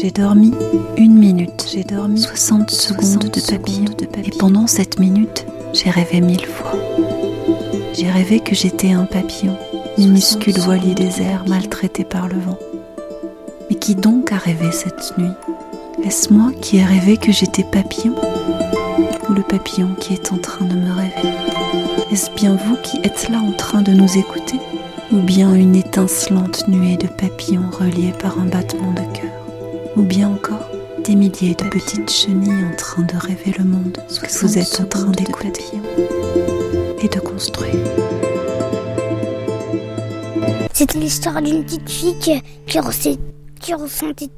J'ai dormi une minute, j'ai dormi 60 secondes de papillon, de papillon. Et pendant cette minute, j'ai rêvé mille fois. J'ai rêvé que j'étais un papillon, minuscule voilier désert maltraité par le vent. Mais qui donc a rêvé cette nuit? Est-ce moi qui ai rêvé que j'étais papillon? Ou le papillon qui est en train de me rêver? Est-ce bien vous qui êtes là en train de nous écouter? Ou bien une étincelante nuée de papillons reliés par un battement de cœur? Ou bien encore des milliers de petites chenilles en train de rêver le monde que vous êtes en train d'écouter et de construire C'était l'histoire d'une petite fille qui, qui, ressait- qui ressentait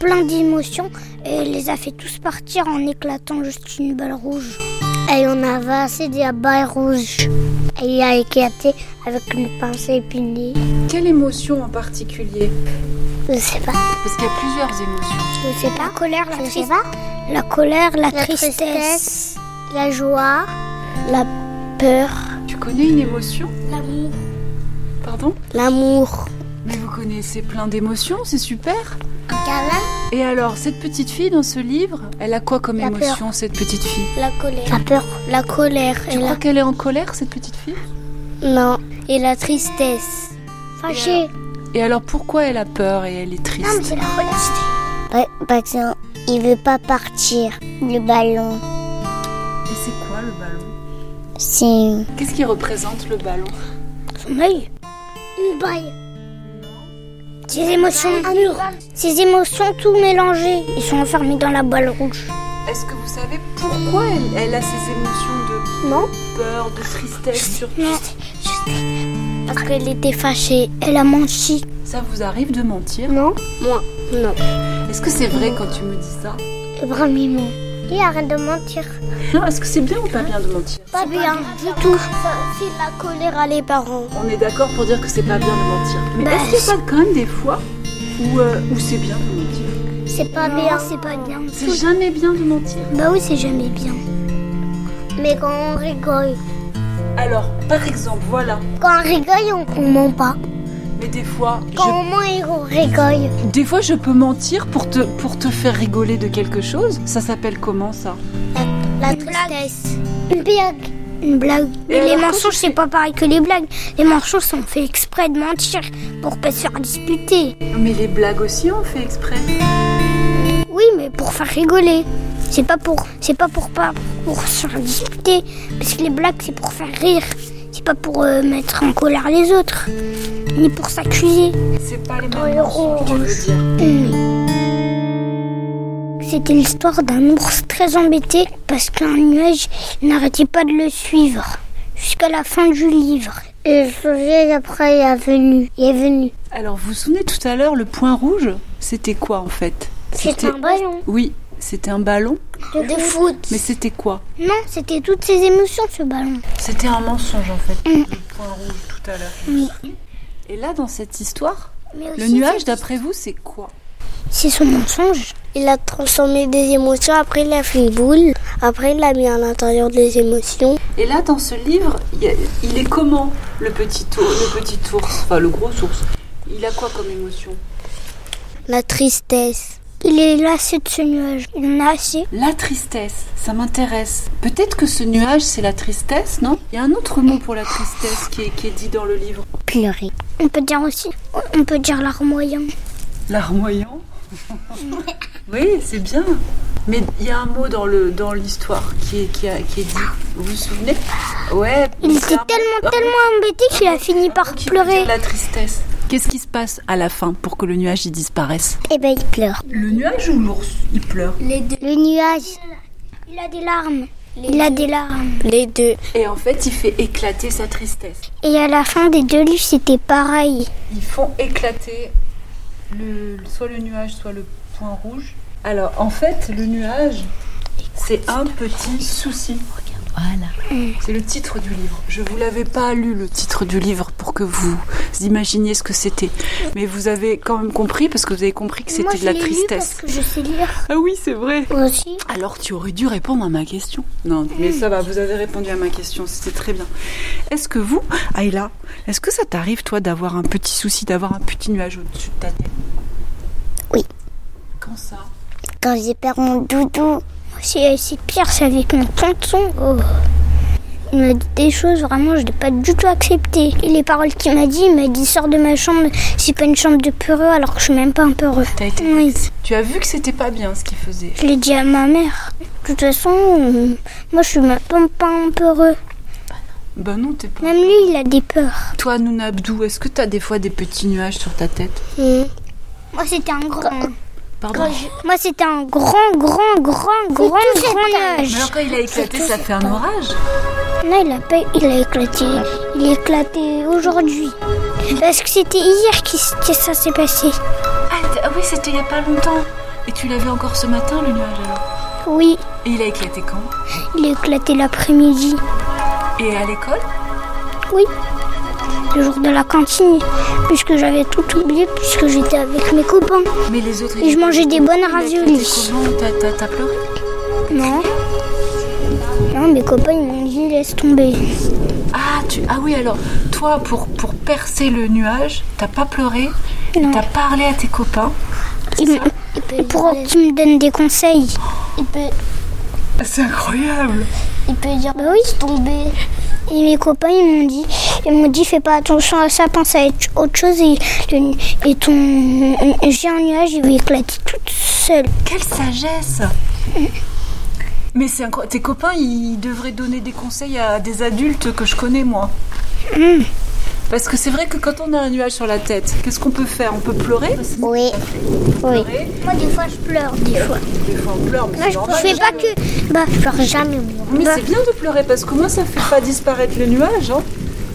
plein d'émotions et elle les a fait tous partir en éclatant juste une balle rouge. Et on avait assez de balles rouges. Et il a éclaté avec une pince épinée. Quelle émotion en particulier? Je sais pas. Parce qu'il y a plusieurs émotions. Je sais pas. La colère, la tristesse. La colère, la, tristesse, la joie, la peur, Tu connais une émotion? L'amour. Pardon? L'amour. Mais vous connaissez plein d'émotions, c'est super. Et alors, cette petite fille dans ce livre, elle a quoi comme La peur. émotion, cette petite fille? La colère. La peur. La colère. Tu crois qu'elle est en colère, cette petite fille? Non. Et la tristesse. Fâchée. Et alors, pourquoi elle a peur et elle est triste Non, mais c'est la colère. Par exemple, il veut pas partir. Le ballon. Et c'est quoi le ballon? C'est Qu'est-ce qui représente le ballon? Son œil. Une baille. Ses émotions. Un mur. Ses émotions tout mélangées. Ils sont enfermés dans la balle rouge. Est-ce que vous savez pourquoi elle, elle a ces émotions de Non. peur, de tristesse sur Non. Parce qu'elle était fâchée. Elle a menti. Ça vous arrive de mentir Non. Moi. Non. Est-ce que c'est vrai quand tu me dis ça Vraiment. Et arrête de mentir. Non, est-ce que c'est bien ou pas bien de mentir Pas bien du tout. Ça fait la colère à les parents. On est d'accord pour dire que c'est pas bien de mentir. Mais Bah, est-ce qu'il y a pas quand même des fois où, euh, où c'est bien de mentir C'est pas bien, c'est pas bien. C'est jamais bien de mentir. Bah oui, c'est jamais bien. Mais quand on rigole, Alors, par exemple, voilà. quand on rigole, on, on ment pas. Mais des fois, Quand on ment et on rigole, des fois, je peux mentir pour te, pour te faire rigoler de quelque chose. Ça s'appelle comment ça? La tristesse. Une blague. Une blague. Et Mais les mensonges, c'est pas pareil que les blagues. Les mensonges sont faits exprès de mentir pour pas se faire disputer. Mais les blagues aussi, on fait exprès. Oui, mais pour faire rigoler. C'est pas pour, c'est pas pour pas pour se disputer. Parce que les blagues, c'est pour faire rire. C'est pas pour euh, mettre en colère les autres, ni pour s'accuser. C'est pas les dire. C'était l'histoire d'un ours très embêté parce qu'un nuage n'arrêtait pas de le suivre jusqu'à la fin du livre. Et le sujet après il est venu. Il est venu. Alors, vous vous souvenez tout à l'heure, le point rouge, c'était quoi en fait? C'était un ballon Oui, c'était un ballon. de foot. Mais c'était quoi Non, c'était toutes ses émotions ce ballon. C'était un mensonge en fait. Mm. Le point rouge tout à l'heure. Oui. Et là, dans cette histoire, le nuage, d'après vous, c'est quoi C'est son mensonge. Il a transformé des émotions, après il a fait une boule, après il l'a mis à l'intérieur des émotions. Et là, dans ce livre, il, est comment le petit, ours, le petit ours? Enfin, le gros ours. Il a quoi comme émotion? La tristesse. Il est lassé de ce nuage. Il en a assez. La tristesse, ça m'intéresse. Peut-être que ce nuage, c'est la tristesse, non? Il y a un autre mot pour la tristesse qui est, qui est dit dans le livre. Pleurer. On peut dire aussi, on peut dire larmoyant. Larmoyant? Oui, c'est bien. Mais il y a un mot dans le dans l'histoire qui est, qui, a- qui est dit. Vous vous souvenez? Ouais. Il c'est était tellement, tellement embêté qu'il a fini par pleurer. La tristesse? Qu'est-ce qui se passe à la fin pour que le nuage y disparaisse? Eh ben, il pleure. Le nuage ou l'ours Il pleure? Les deux. Le nuage. Il a des larmes. il a des larmes. Les deux. Et en fait, il fait éclater sa tristesse. Et à la fin des deux livres, c'était pareil. Ils font éclater le, soit le nuage, soit le point rouge. Alors, en fait, le nuage, c'est un petit souci. Voilà. C'est le titre du livre. Je vous l'avais pas lu le titre du livre pour que vous imaginiez ce que c'était. Mais vous avez quand même compris parce que vous avez compris que Moi, c'était de la l'ai lu tristesse. parce que je sais lire Ah oui, c'est vrai. aussi. Alors tu aurais dû répondre à ma question. Non, mais ça va, vous avez répondu à ma question, c'était très bien. Est-ce que vous, Ayla, est-ce que ça t'arrive toi d'avoir un petit souci, d'avoir un petit nuage au-dessus de ta tête? Oui. Quand ça? Quand j'ai perdu mon doudou. C'est c'est pire, c'est avec mon tonton. Oh. Il m'a dit des choses, vraiment, je n'ai pas du tout accepté. Et les paroles qu'il m'a dit, il m'a dit sors de ma chambre, c'est pas une chambre de peureux alors que je suis même pas un peureux. Été Oui. Tu as vu que c'était pas bien ce qu'il faisait. Je l'ai dit à ma mère. De toute façon, euh, moi je suis même pas un peureux. Bah non, t'es pas. Même lui, il a des peurs. Toi, Nouna Abdou, est-ce que t'as des fois des petits nuages sur ta tête? Moi c'était un grand. Pardon Moi c'était un grand, grand, grand, grand, grand nuage. Mais alors quand il a éclaté, ça fait un orage Non, il a pas, il a éclaté. Il a éclaté aujourd'hui. Parce que c'était hier que ça s'est passé. ah, ah oui, c'était il y a pas longtemps. Et tu l'as vu encore ce matin, le nuage alors Oui, Et il a éclaté quand il a éclaté l'après-midi. Et à l'école Oui. Le jour de la cantine. Puisque j'avais tout oublié, puisque j'étais avec mes copains. Mais les autres. Et je mangeais des bonnes Il raviolis. T'as- pleuré Non. Non, mes copains, ils m'ont dit laisse tomber. Ah, tu... ah oui, alors, toi, pour, pour percer le nuage, t'as pas pleuré, t'as parlé à tes copains. M'ont- pour qu'ils me donnent des conseils. Il peut, C'est incroyable il peut dire Bah oui. tomber. Et mes copains, ils m'ont dit, ils m'ont dit, fais pas attention à ça, pense à autre chose et, le- et ton, j'ai un nuage, il va éclater toute seule. Quelle sagesse Mais c'est incroyable. Tes copains, ils devraient donner des conseils à des adultes que je connais, moi. Hmm. Parce que c'est vrai que quand on a un nuage sur la tête, qu'est-ce qu'on peut faire? On peut pleurer? Oui. Oui. Pleurer? Moi, des fois, je pleure, des fois. Des fois, on pleure, mais Moi, je, je fais pas que. Bah, je pleure jamais, moi. Mais Bah, c'est bien de pleurer parce que moi ça fait pas disparaître le nuage. Hein.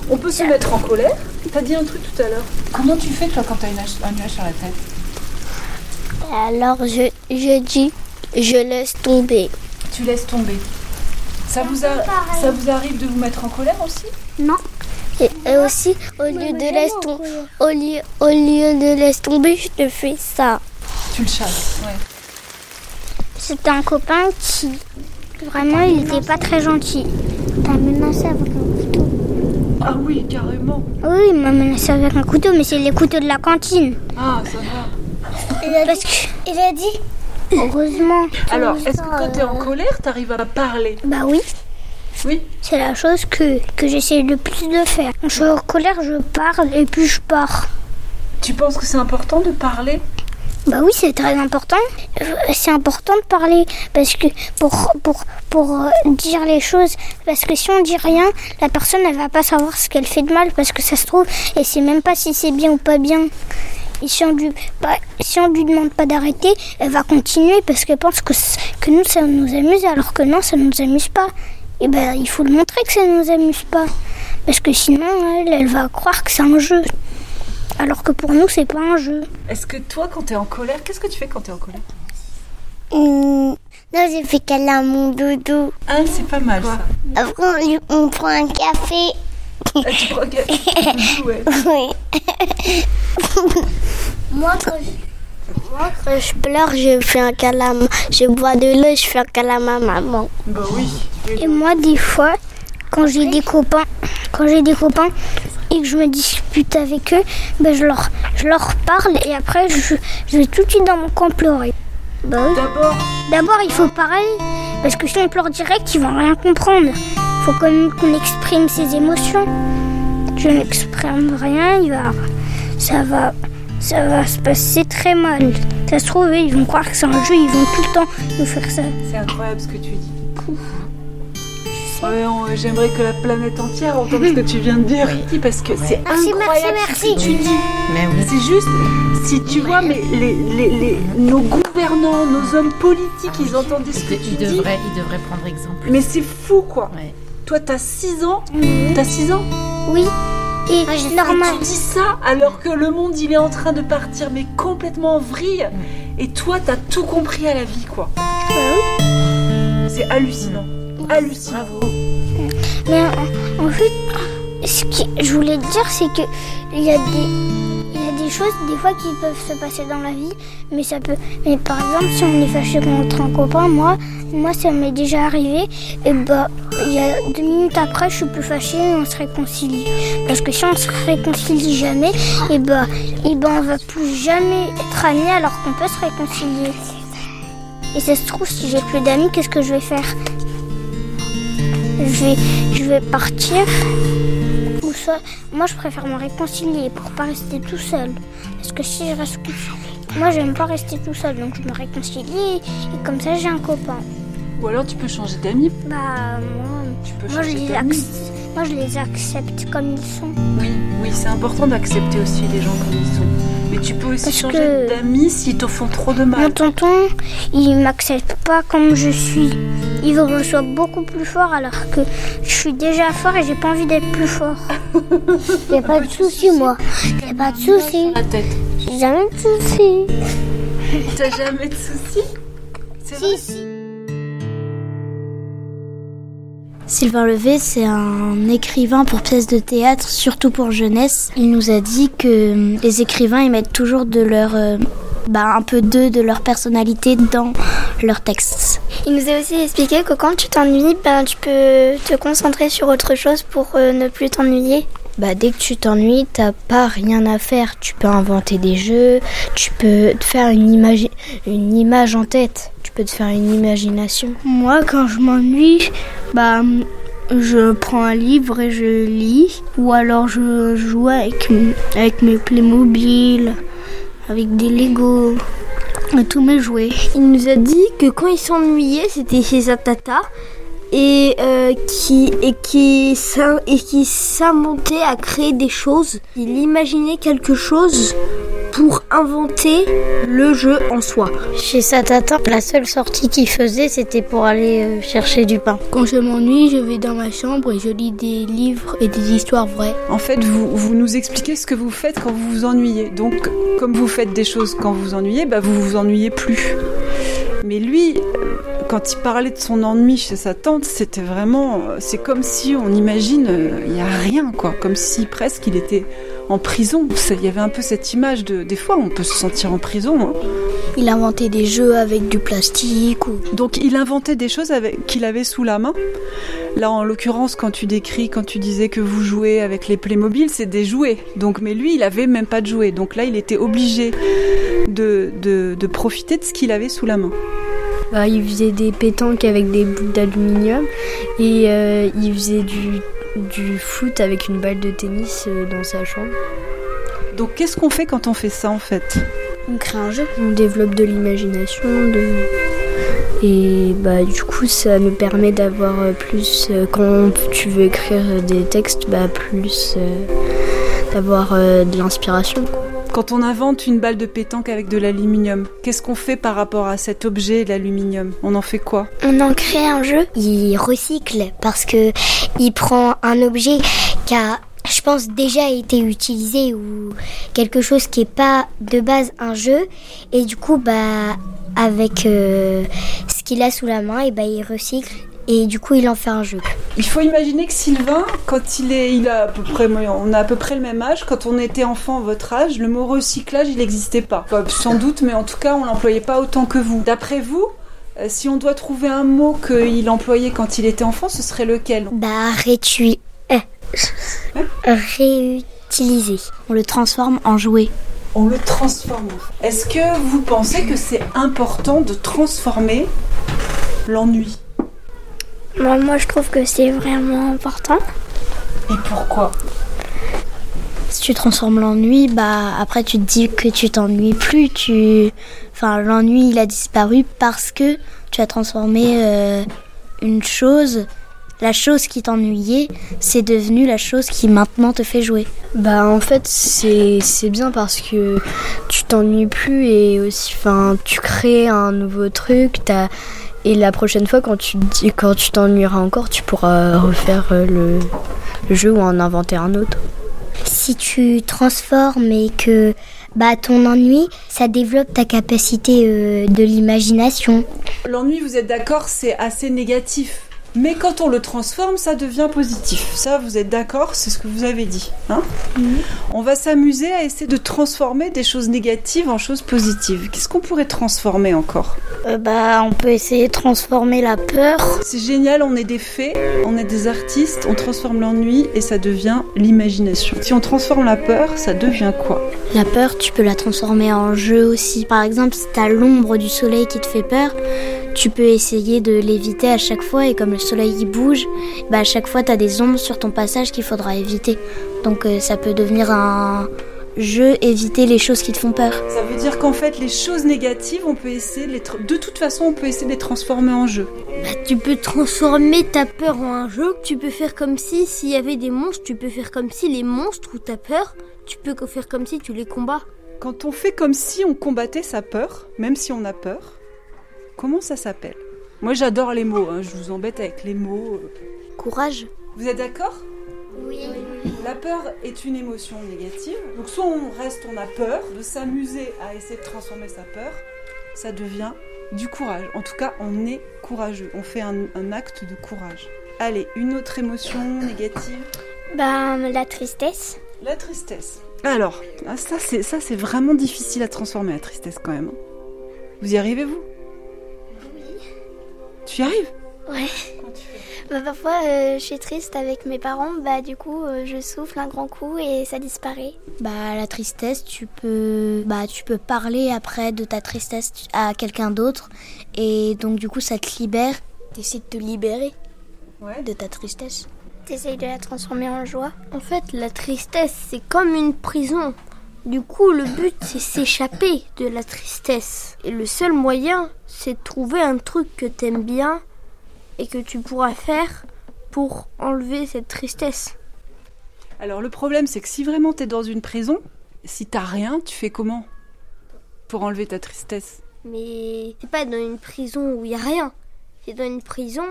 On peut se mettre en colère. T'as dit un truc tout à l'heure. Comment tu fais toi quand t'as un nuage sur la tête? Alors je, je dis, je laisse tomber. Tu laisses tomber. Ça vous, a- ça vous arrive de vous mettre en colère aussi? Non. Et, et aussi, au lieu de laisse tomber, au lieu, au lieu de laisse tomber, je te fais ça. Tu le chasses. Ouais. C'était un copain qui. Vraiment, il était pas très gentil. T'as menacé avec un couteau. Ah oui, carrément. Oui, il m'a menacé avec un couteau, mais c'est les couteaux de la cantine. Ah, ça va. Parce que. Il a dit. Heureusement. Alors, est-ce que quand t'es en colère, t'arrives à parler? Bah oui. Oui. C'est la chose que, que j'essaie le plus de faire. Quand je suis en colère, je parle et puis je pars. Tu penses que c'est important de parler? Bah oui, c'est très important. C'est important de parler parce que pour, pour, pour euh, dire les choses, parce que si on dit rien, la personne elle va pas savoir ce qu'elle fait de mal parce que ça se trouve et sait même pas si c'est bien ou pas bien. Et si on lui, bah, si on lui demande pas d'arrêter, elle va continuer parce qu'elle pense que, que nous ça nous amuse alors que non, ça nous amuse pas. Et ben il faut le montrer que ça nous amuse pas parce que sinon elle, elle va croire que c'est un jeu. Alors que pour nous c'est pas un jeu. Est-ce que toi, quand t'es en colère, qu'est-ce que tu fais quand t'es en colère Hum, non, j'ai fait câlin à mon doudou. Ah, c'est pas mal ça. Après, on, lui- on prend un café. Ah, tu prends gaffe. ouais. Oui. moi, quand je, quand je pleure, je fais un câlin. Je bois de l'eau, je fais un câlin à ma maman. Bah oui. Et moi, des fois, quand j'ai des copains, quand j'ai des copains et que je me dispute avec eux, ben je leur, je leur parle et après je, je vais tout de suite dans mon camp pleurer. Bah. D'abord, D'abord, il faut parler parce que si on pleure direct, ils vont rien comprendre. Il faut quand même qu'on exprime ses émotions. Je n'exprime rien, il va, ça va, ça va se passer très mal. Ça se trouve, ils vont croire que c'est un jeu, ils vont tout le temps nous faire ça. c'est incroyable ce que tu dis. Ouais, on- J'aimerais que la planète entière entende ce que tu viens de dire. Parce que c'est Merci, incroyable merci, ce que tu dis. Mais oui. C'est juste, si tu vois, mais les, les, les- nos gouvernants, nos hommes politiques, ils entendaient ce que tu il dis. devrait, il devrait prendre exemple. Mais c'est fou, quoi. Ouais. Toi, t'as 6 ans. T'as 6 ans. Oui. Et normal. tu dis ça alors que le monde, il est en train de partir, mais complètement en vrille. Et toi, t'as tout compris à la vie, quoi. C'est hallucinant. Hallucinant. Mais en, en fait, ce que je voulais te dire, c'est que il y a des des fois qui peuvent se passer dans la vie, mais ça peut. Mais par exemple, si on est fâché contre un copain, moi, moi, ça m'est déjà arrivé. Et bah, il y a deux minutes après, je suis plus fâchée et on se réconcilie. Parce que si on se réconcilie jamais, et bah, et bah, on va plus jamais être amis alors qu'on peut se réconcilier. Et ça se trouve, si j'ai plus d'amis, qu'est-ce que je vais faire? Je vais, je vais partir. Moi, je préfère me réconcilier pour pas rester tout seul. Parce que si je reste. Moi, j'aime pas rester tout seul, donc je me réconcilie et comme ça, j'ai un copain. Ou alors tu peux changer d'amis. Bah, moi, Tu peux moi, je, les moi, je les accepte comme ils sont. Oui, oui, c'est important d'accepter aussi les gens comme ils sont. Tu peux aussi Parce changer d'amis s'ils te font trop de Mon mal. tonton, il m'accepte pas comme je suis. Il veut que je sois beaucoup plus fort alors que je suis déjà fort et j'ai pas envie d'être plus fort. Y a pas de souci, moi. Y a pas de souci. J'ai jamais de souci. T'as jamais de soucis C'est vrai? Sylvain Levé, c'est un écrivain pour pièces de théâtre, surtout pour jeunesse. Il nous a dit que hum, les écrivains, ils mettent toujours de leur, euh, bah, un peu d'eux, de leur personnalité dans leurs textes. Il nous a aussi expliqué que quand tu t'ennuies, ben, tu peux te concentrer sur autre chose pour euh, ne plus t'ennuyer. Bah, dès que tu t'ennuies, t'as pas rien à faire. Tu peux inventer des jeux, tu peux te faire une image, une image en tête, tu peux te faire une imagination. Moi, quand je m'ennuie, bah, je prends un livre et je lis. Ou alors je joue avec, avec mes Playmobil, avec des Lego, tous mes jouets. Il nous a dit que quand il s'ennuyait, c'était chez sa tata. Et, euh, qui, et, qui, s'in- et qui s'inventait à créer des choses. Il imaginait quelque chose pour inventer le jeu en soi. Chez sa tata, la seule sortie qu'il faisait, c'était pour aller euh, chercher du pain. Quand je m'ennuie, je vais dans ma chambre et je lis des livres et des histoires vraies. En fait, vous, vous nous expliquez ce que vous faites quand vous vous ennuyez. Donc, comme vous faites des choses quand vous vous ennuyez, bah, vous vous ennuyez plus. Mais lui, euh, quand il parlait de son ennui chez sa tante, c'était vraiment, euh, c'est comme si on imagine, euh, il n'y a rien, quoi. Comme si presque il était en prison. Il y avait un peu cette image de, des fois, on peut se sentir en prison. hein. Il inventait des jeux avec du plastique ou Donc il inventait des choses qu'il avait sous la main. Là, en l'occurrence, quand tu décris, quand tu disais que vous jouez avec les Playmobil, c'est des jouets. Donc, mais lui, il avait même pas de jouets. Donc là, il était obligé de, de, de profiter de ce qu'il avait sous la main. Bah, il faisait des pétanques avec des boules d'aluminium et euh, il faisait du, du foot avec une balle de tennis euh, dans sa chambre. Donc, qu'est-ce qu'on fait quand on fait ça, en fait? On crée un jeu. On développe de l'imagination. De... Et bah, du coup, ça nous permet d'avoir euh, plus, euh, quand tu veux écrire des textes, bah, plus euh, d'avoir euh, de l'inspiration. Quand on invente une balle de pétanque avec de l'aluminium, qu'est-ce qu'on fait par rapport à cet objet, l'aluminium? On en fait quoi? On en crée un jeu. Il recycle parce que il prend un objet qui a, je pense, déjà été utilisé ou quelque chose qui est pas de base un jeu et du coup, bah, avec euh, ce qu'il a sous la main, et bah, il recycle et du coup, il en fait un jeu. Il faut imaginer que Sylvain, quand il est, il a à peu près, on a à peu près le même âge. Quand on était enfant, votre âge, le mot recyclage, il n'existait pas. Enfin, sans doute, mais en tout cas, on l'employait pas autant que vous. D'après vous, euh, si on doit trouver un mot qu'il employait quand il était enfant, ce serait lequel? Bah, rétui... euh, réutiliser. On le transforme en jouet. On le transforme. Est-ce que vous pensez que c'est important de transformer l'ennui? Moi, moi, je trouve que c'est vraiment important. Et pourquoi? Si tu transformes l'ennui, bah après tu te dis que tu t'ennuies plus. Tu, enfin l'ennui il a disparu parce que tu as transformé euh, une chose. La chose qui t'ennuyait, c'est devenu la chose qui maintenant te fait jouer. Bah en fait c'est c'est bien parce que tu t'ennuies plus et aussi enfin tu crées un nouveau truc t'as- et la prochaine fois quand tu quand tu t'ennuieras encore tu pourras refaire euh, le, le jeu ou en inventer un autre. si tu transformes et que bah ton ennui, ça développe ta capacité euh, de l'imagination. L'ennui, vous êtes d'accord, c'est assez négatif. Mais quand on le transforme, ça devient positif. Ça, vous êtes d'accord C'est ce que vous avez dit. Hein On va s'amuser à essayer de transformer des choses négatives en choses positives. Qu'est-ce qu'on pourrait transformer encore Euh, bah on peut essayer de transformer la peur. C'est génial, on est des fées, on est des artistes, on transforme l'ennui et ça devient l'imagination. Si on transforme la peur, ça devient quoi La peur, tu peux la transformer en jeu aussi. Par exemple, si t'as l'ombre du soleil qui te fait peur, tu peux essayer de l'éviter à chaque fois et comme le soleil il bouge, bah à chaque fois t'as des ombres sur ton passage qu'il faudra éviter. Donc euh, ça peut devenir un jeu éviter les choses qui te font peur. Ça veut dire qu'en fait, les choses négatives, on peut essayer de les... De toute façon, on peut essayer de les transformer en jeu. Bah, tu peux transformer ta peur en un jeu. Tu peux faire comme si s'il y avait des monstres, tu peux faire comme si les monstres ou ta peur, tu peux faire comme si tu les combats. Quand on fait comme si on combattait sa peur, même si on a peur, comment ça s'appelle? Moi j'adore les mots, hein, je vous embête avec les mots. Courage. Vous êtes d'accord? Oui. La peur est une émotion négative. Donc soit on reste, on a peur, de s'amuser à essayer de transformer sa peur, ça devient du courage. En tout cas, on est courageux, on fait un, un acte de courage. Allez, une autre émotion négative? Bah la tristesse. La tristesse. Alors, ah, ça c'est ça c'est vraiment difficile à transformer la tristesse quand même. Vous y arrivez vous? Tu y arrives? Ouais. Bah, parfois, euh, je suis triste avec mes parents, bah du coup, euh, je souffle un grand coup et ça disparaît. Bah la tristesse, tu peux bah tu peux parler après de ta tristesse à quelqu'un d'autre et donc du coup ça te libère. T'essaies de te libérer Ouais. de ta tristesse. T'essayes de la transformer en joie. En fait, la tristesse, c'est comme une prison. Du coup, le but, c'est s'échapper de la tristesse. Et le seul moyen, c'est de trouver un truc que t'aimes bien et que tu pourras faire pour enlever cette tristesse. Alors le problème c'est que si vraiment t'es dans une prison, si t'as rien, tu fais comment pour enlever ta tristesse? Mais c'est pas dans une prison où il y a rien. C'est dans une prison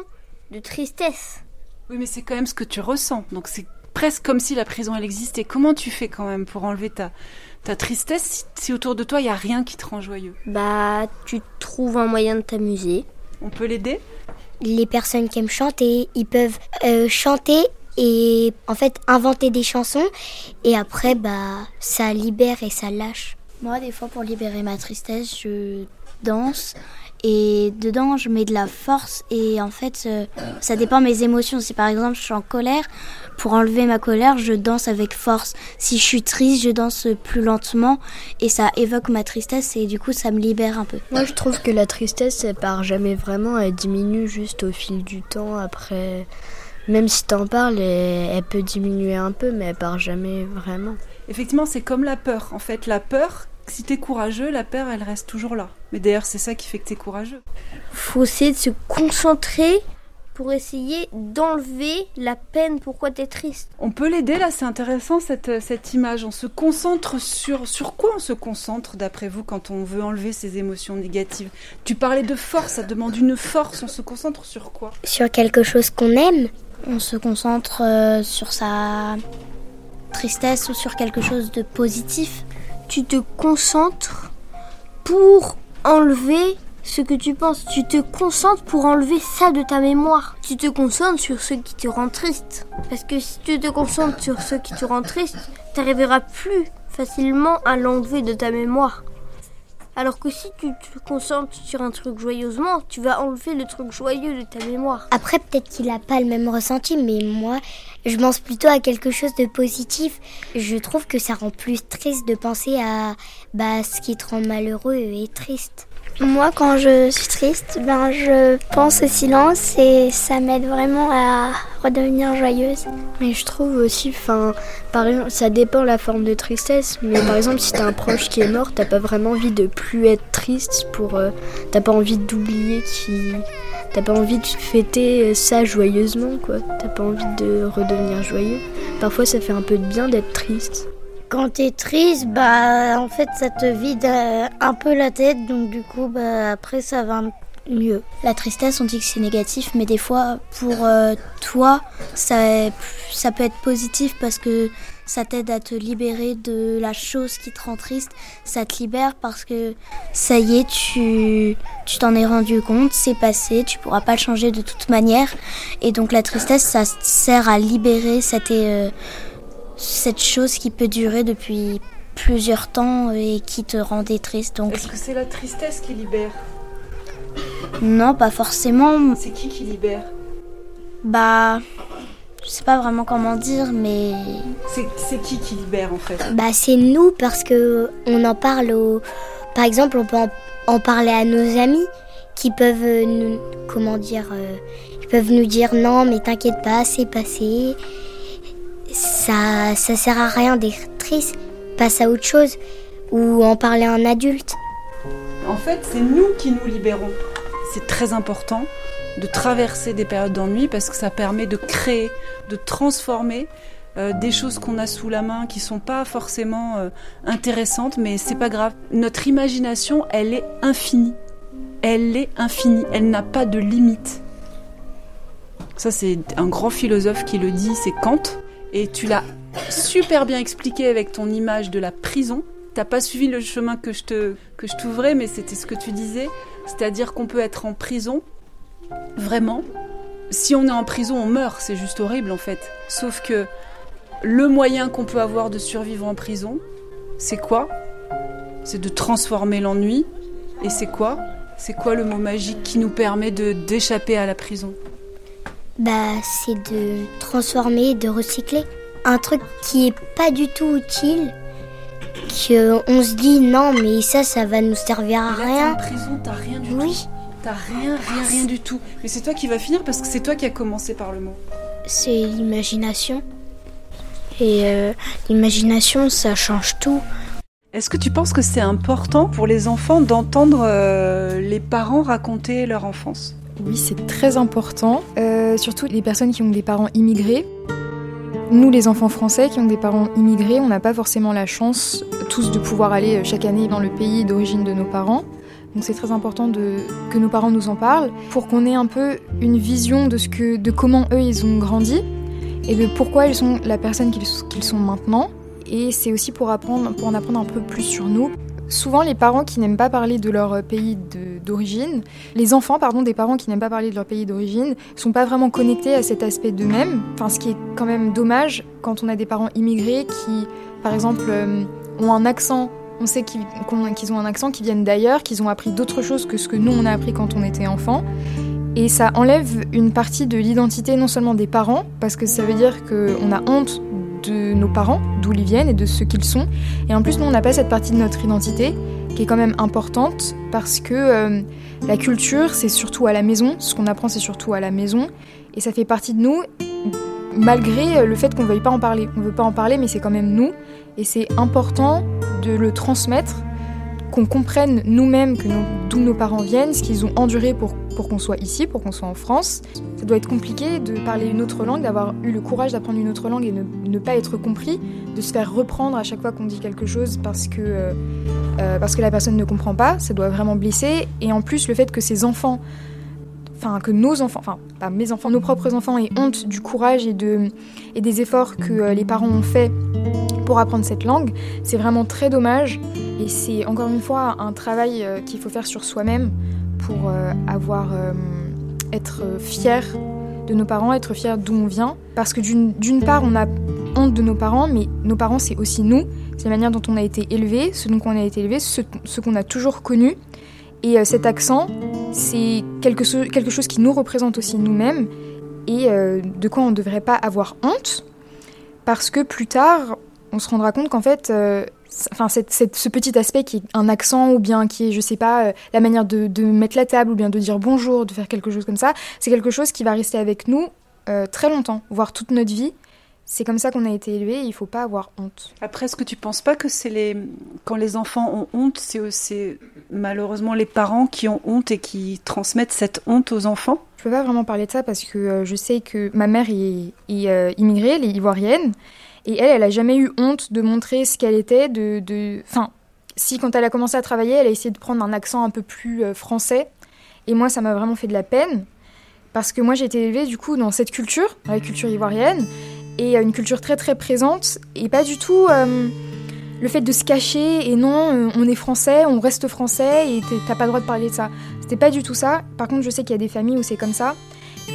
de tristesse. Oui, mais c'est quand même ce que tu ressens. Donc c'est presque comme si la prison elle existait. Comment tu fais quand même pour enlever ta ta tristesse si, si autour de toi il y a rien qui te rend joyeux? Bah, tu trouves un moyen de t'amuser. On peut l'aider? Les personnes qui aiment chanter, ils peuvent euh, chanter et en fait inventer des chansons et après bah ça libère et ça lâche. Moi des fois pour libérer ma tristesse, je danse et dedans je mets de la force et en fait euh, ça dépend de mes émotions. Si par exemple je suis en colère, pour enlever ma colère, je danse avec force. Si je suis triste, je danse plus lentement et ça évoque ma tristesse et du coup ça me libère un peu. Moi, je trouve que la tristesse, elle part jamais vraiment, elle diminue juste au fil du temps. Après, même si t'en parles, elle, peut diminuer un peu, mais elle part jamais vraiment. Effectivement, c'est comme la peur. En fait, la peur, si t'es courageux, la peur elle reste toujours là. Mais d'ailleurs, c'est ça qui fait que t'es courageux. Faut essayer de se concentrer pour essayer d'enlever la peine pourquoi t'es triste. On peut l'aider là, c'est intéressant cette, cette image. On se concentre sur sur quoi on se concentre d'après vous quand on veut enlever ces émotions négatives? Tu parlais de force, ça demande une force. On se concentre sur quoi? Sur quelque chose qu'on aime. On se concentre euh, sur sa tristesse ou sur quelque chose de positif. Tu te concentres pour enlever ce que tu penses. Tu te concentres pour enlever ça de ta mémoire. Tu te concentres sur ce qui te rend triste. Parce que si tu te concentres sur ce qui te rend triste, t'arriveras plus facilement à l'enlever de ta mémoire. Alors que si tu te concentres sur un truc joyeusement, tu vas enlever le truc joyeux de ta mémoire. Après, peut-être qu'il n'a pas le même ressenti, mais moi, je pense plutôt à quelque chose de positif. Je trouve que ça rend plus triste de penser à bah, ce qui te rend malheureux et triste. Moi, quand je suis triste, ben, je pense au silence et ça m'aide vraiment à redevenir joyeuse. Mais je trouve aussi, enfin, par exemple, ça dépend la forme de tristesse. Mais par exemple, si t'as un proche qui est mort, t'as pas vraiment envie de plus être triste pour. euh, t'as pas envie d'oublier qui. T'as pas envie de fêter ça joyeusement, quoi. T'as pas envie de redevenir joyeux. Parfois, ça fait un peu de bien d'être triste. Quand t'es triste, bah, en fait, ça te vide euh, un peu la tête, donc du coup, bah, après, ça va mieux. La tristesse, on dit que c'est négatif, mais des fois, pour euh, toi, ça, ça peut être positif parce que ça t'aide à te libérer de la chose qui te rend triste. Ça te libère parce que ça y est, tu tu t'en es rendu compte, c'est passé, tu pourras pas le changer de toute manière. Et donc la tristesse, ça sert à libérer cette, euh, cette chose qui peut durer depuis plusieurs temps et qui te rendait triste. Donc... Est-ce que c'est la tristesse qui libère Non, pas forcément. C'est qui qui libère Bah, je sais pas vraiment comment dire, mais. C'est qui qui libère en fait Bah, c'est nous parce que on en parle au. Par exemple, on peut en, parler à nos amis qui peuvent nous. Comment dire euh, Ils peuvent nous dire non, mais t'inquiète pas, c'est passé. Ça, ça sert à rien d'être triste, passe à autre chose. Ou en parler à un adulte. En fait, c'est nous qui nous libérons. C'est très important de traverser des périodes d'ennui parce que ça permet de créer, de transformer euh, des choses qu'on a sous la main qui sont pas forcément euh, intéressantes, mais c'est pas grave. Notre imagination, elle est infinie. Elle est infinie. Elle n'a pas de limite. Ça, c'est un grand philosophe qui le dit, c'est Kant. Et tu l'as super bien expliqué avec ton image de la prison. T'as pas suivi le chemin que je te que t'ouvrais, mais c'était ce que tu disais, c'est-à-dire qu'on peut être en prison Vraiment. Si on est en prison, on meurt, c'est juste horrible en fait. Sauf que le moyen qu'on peut avoir de survivre en prison, c'est quoi? C'est de transformer l'ennui. Et c'est quoi? C'est quoi le mot magique qui nous permet de d'échapper à la prison? Bah, c'est de transformer, de recycler. Un truc qui est pas du tout utile, que on se dit non, mais ça, ça va nous servir à rien. en prison, t'as rien du oui. T'as rien, rien, rien du tout. Mais c'est toi qui vas finir parce que c'est toi qui as commencé par le mot. C'est l'imagination. Et euh, l'imagination, ça change tout. Est-ce que tu penses que c'est important pour les enfants d'entendre euh, les parents raconter leur enfance? Oui, c'est très important. Euh, surtout les personnes qui ont des parents immigrés. Nous, les enfants français qui ont des parents immigrés, on n'a pas forcément la chance tous de pouvoir aller chaque année dans le pays d'origine de nos parents. Donc c'est très important que nos parents nous en parlent pour qu'on ait un peu une vision de, ce que, de comment eux ils ont grandi et de pourquoi ils sont la personne qu'ils sont maintenant. Et c'est aussi pour, apprendre, pour en apprendre un peu plus sur nous. Souvent, les parents qui n'aiment pas parler de leur pays d'origine, les enfants, pardon, des parents qui n'aiment pas parler de leur pays d'origine, sont pas vraiment connectés à cet aspect d'eux-mêmes. Enfin, ce qui est quand même dommage quand on a des parents immigrés qui, par exemple, euh, ont un accent on sait qu'ils ont un accent, qu'ils viennent d'ailleurs, qu'ils ont appris d'autres choses que ce que nous on a appris quand on était enfant. Et ça enlève une partie de l'identité non seulement des parents, parce que ça veut dire qu'on a honte de nos parents, d'où ils viennent et de ce qu'ils sont. Et en plus, nous, on n'a pas cette partie de notre identité qui est quand même importante, parce que euh, la culture, c'est surtout à la maison. Ce qu'on apprend, c'est surtout à la maison. Et ça fait partie de nous, malgré le fait qu'on ne veuille pas en parler. On ne veut pas en parler, mais c'est quand même nous. Et c'est important de le transmettre, qu'on comprenne nous-mêmes d'où nos parents viennent, ce qu'ils ont enduré pour, pour qu'on soit ici, pour qu'on soit en France. Ça doit être compliqué de parler une autre langue, d'avoir eu le courage d'apprendre une autre langue et ne, ne, pas être compris, de se faire reprendre à chaque fois qu'on dit quelque chose parce que, euh, euh, parce que la personne ne comprend pas. Ça doit vraiment blesser. Et en plus, le fait que ces enfants enfin que nos enfants, enfin pas mes enfants, nos propres enfants aient honte du courage et, de, et des efforts que euh, les parents ont fait pour apprendre cette langue, c'est vraiment très dommage et c'est encore une fois un travail qu'il faut faire sur soi-même pour euh, avoir être fier de nos parents, être fier d'où on vient. Parce que d'une part on a honte de nos parents mais nos parents c'est aussi nous, c'est la manière dont on a été élevé, ce dont on a été élevé, ce, qu'on a toujours connu. Et cet accent c'est quelque, chose qui nous représente aussi nous-mêmes. Et euh, de quoi on ne devrait pas avoir honte. Parce que plus tard, on se rendra compte qu'en fait, euh, enfin, ce petit aspect qui est un accent ou bien qui est, je sais pas, euh, la manière de, de, mettre la table ou bien de dire bonjour, de faire quelque chose comme ça, c'est quelque chose qui va rester avec nous très longtemps, voire toute notre vie. C'est comme ça qu'on a été élevé il faut pas avoir honte. Après, est-ce que tu penses pas que c'est les quand les enfants ont honte, c'est aussi malheureusement les parents qui ont honte et qui transmettent cette honte aux enfants? Je peux pas vraiment parler de ça parce que euh, je sais que ma mère est, euh, immigrée, elle est ivoirienne et elle, elle a jamais eu honte de montrer ce qu'elle était, de, enfin, si quand elle a commencé à travailler, elle a essayé de prendre un accent un peu plus euh, français Et moi, ça m'a vraiment fait de la peine. Parce que moi, j'ai été élevée du coup dans cette culture, la culture ivoirienne, et une culture très très présente, et pas du tout euh, le fait de se cacher, et non, euh, on est français, on reste français, et t'as pas le droit de parler de ça. C'était pas du tout ça. Par contre, je sais qu'il y a des familles où c'est comme ça.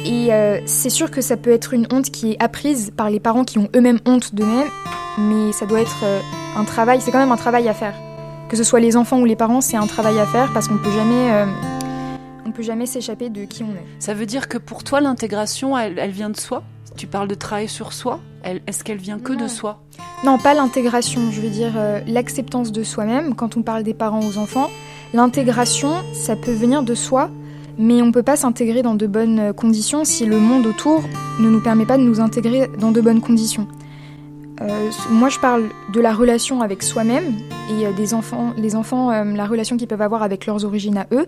Et euh, c'est sûr que ça peut être une honte qui est apprise par les parents qui ont eux-mêmes honte d'eux-mêmes, mais ça doit être un travail, c'est quand même un travail à faire. Que ce soit les enfants ou les parents, c'est un travail à faire parce qu'on peut jamais on peut jamais s'échapper de qui on est. Ça veut dire que pour toi, l'intégration, elle, vient de soi? Tu parles de travail sur soi? Est-ce qu'elle vient que de soi? Non, pas l'intégration, je veux dire euh, l'acceptance de soi-même. Quand on parle des parents aux enfants, l'intégration, ça peut venir de soi, mais on ne peut pas s'intégrer dans de bonnes conditions si le monde autour ne nous permet pas de nous intégrer dans de bonnes conditions. Euh, moi, je parle de la relation avec soi-même et euh, des enfants, les enfants, euh, la relation qu'ils peuvent avoir avec leurs origines à eux.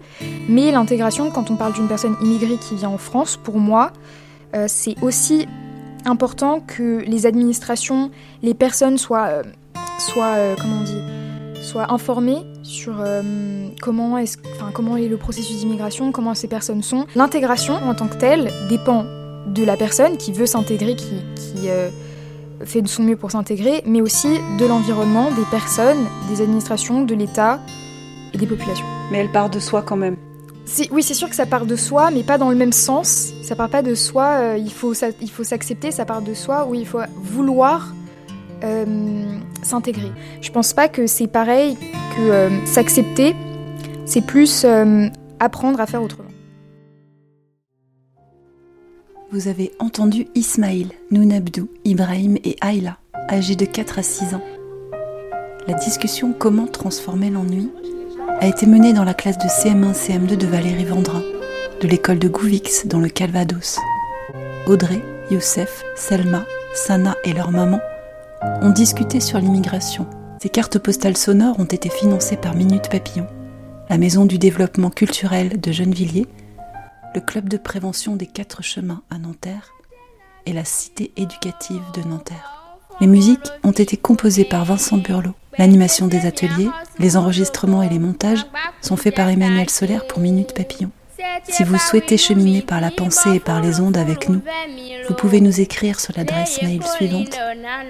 Mais l'intégration, quand on parle d'une personne immigrée qui vient en France, pour moi, c'est aussi important que les administrations, les personnes soient, soient comment on dit, soient informées sur comment, est enfin, comment est le processus d'immigration, comment ces personnes sont. L'intégration en tant que telle dépend de la personne qui veut s'intégrer, qui, qui fait de son mieux pour s'intégrer, mais aussi de l'environnement, des personnes, des administrations, de l'État et des populations. Mais elle part de soi quand même. Oui, c'est sûr que ça part de soi, mais pas dans le même sens. Ça part pas de soi, euh, il faut il faut s'accepter, ça part de soi où il faut vouloir euh, s'intégrer. Je pense pas que c'est pareil que euh, s'accepter, c'est plus apprendre à faire autrement. vous avez entendu Ismail, Nounabdou, Ibrahim et Ayla, âgés de 4 à 6 ans. La discussion Comment transformer l'ennui a été menée dans la classe de CM1-CM2 de Valérie Vendrin, de l'école de Gouvix dans le Calvados. Audrey, Youssef, Selma, Sana et leur maman ont discuté sur l'immigration. Ces cartes postales sonores ont été financées par Minute Papillon, la maison du développement culturel de Gennevilliers le club de prévention des quatre chemins à Nanterre et la cité éducative de Nanterre. Les musiques ont été composées par Vincent Burlot. L'animation des ateliers, les enregistrements et les montages sont faits par Emmanuel Solaire pour Minute Papillon. Si vous souhaitez cheminer par la pensée et par les ondes avec nous, vous pouvez nous écrire sur l'adresse mail suivante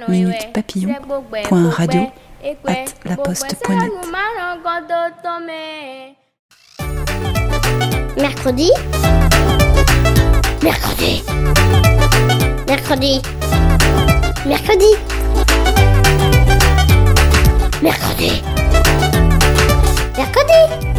minutepapillon.radio@laposte.net. Mercredi. Mercredi. Mercredi. Mercredi. Mercredi. Mercredi.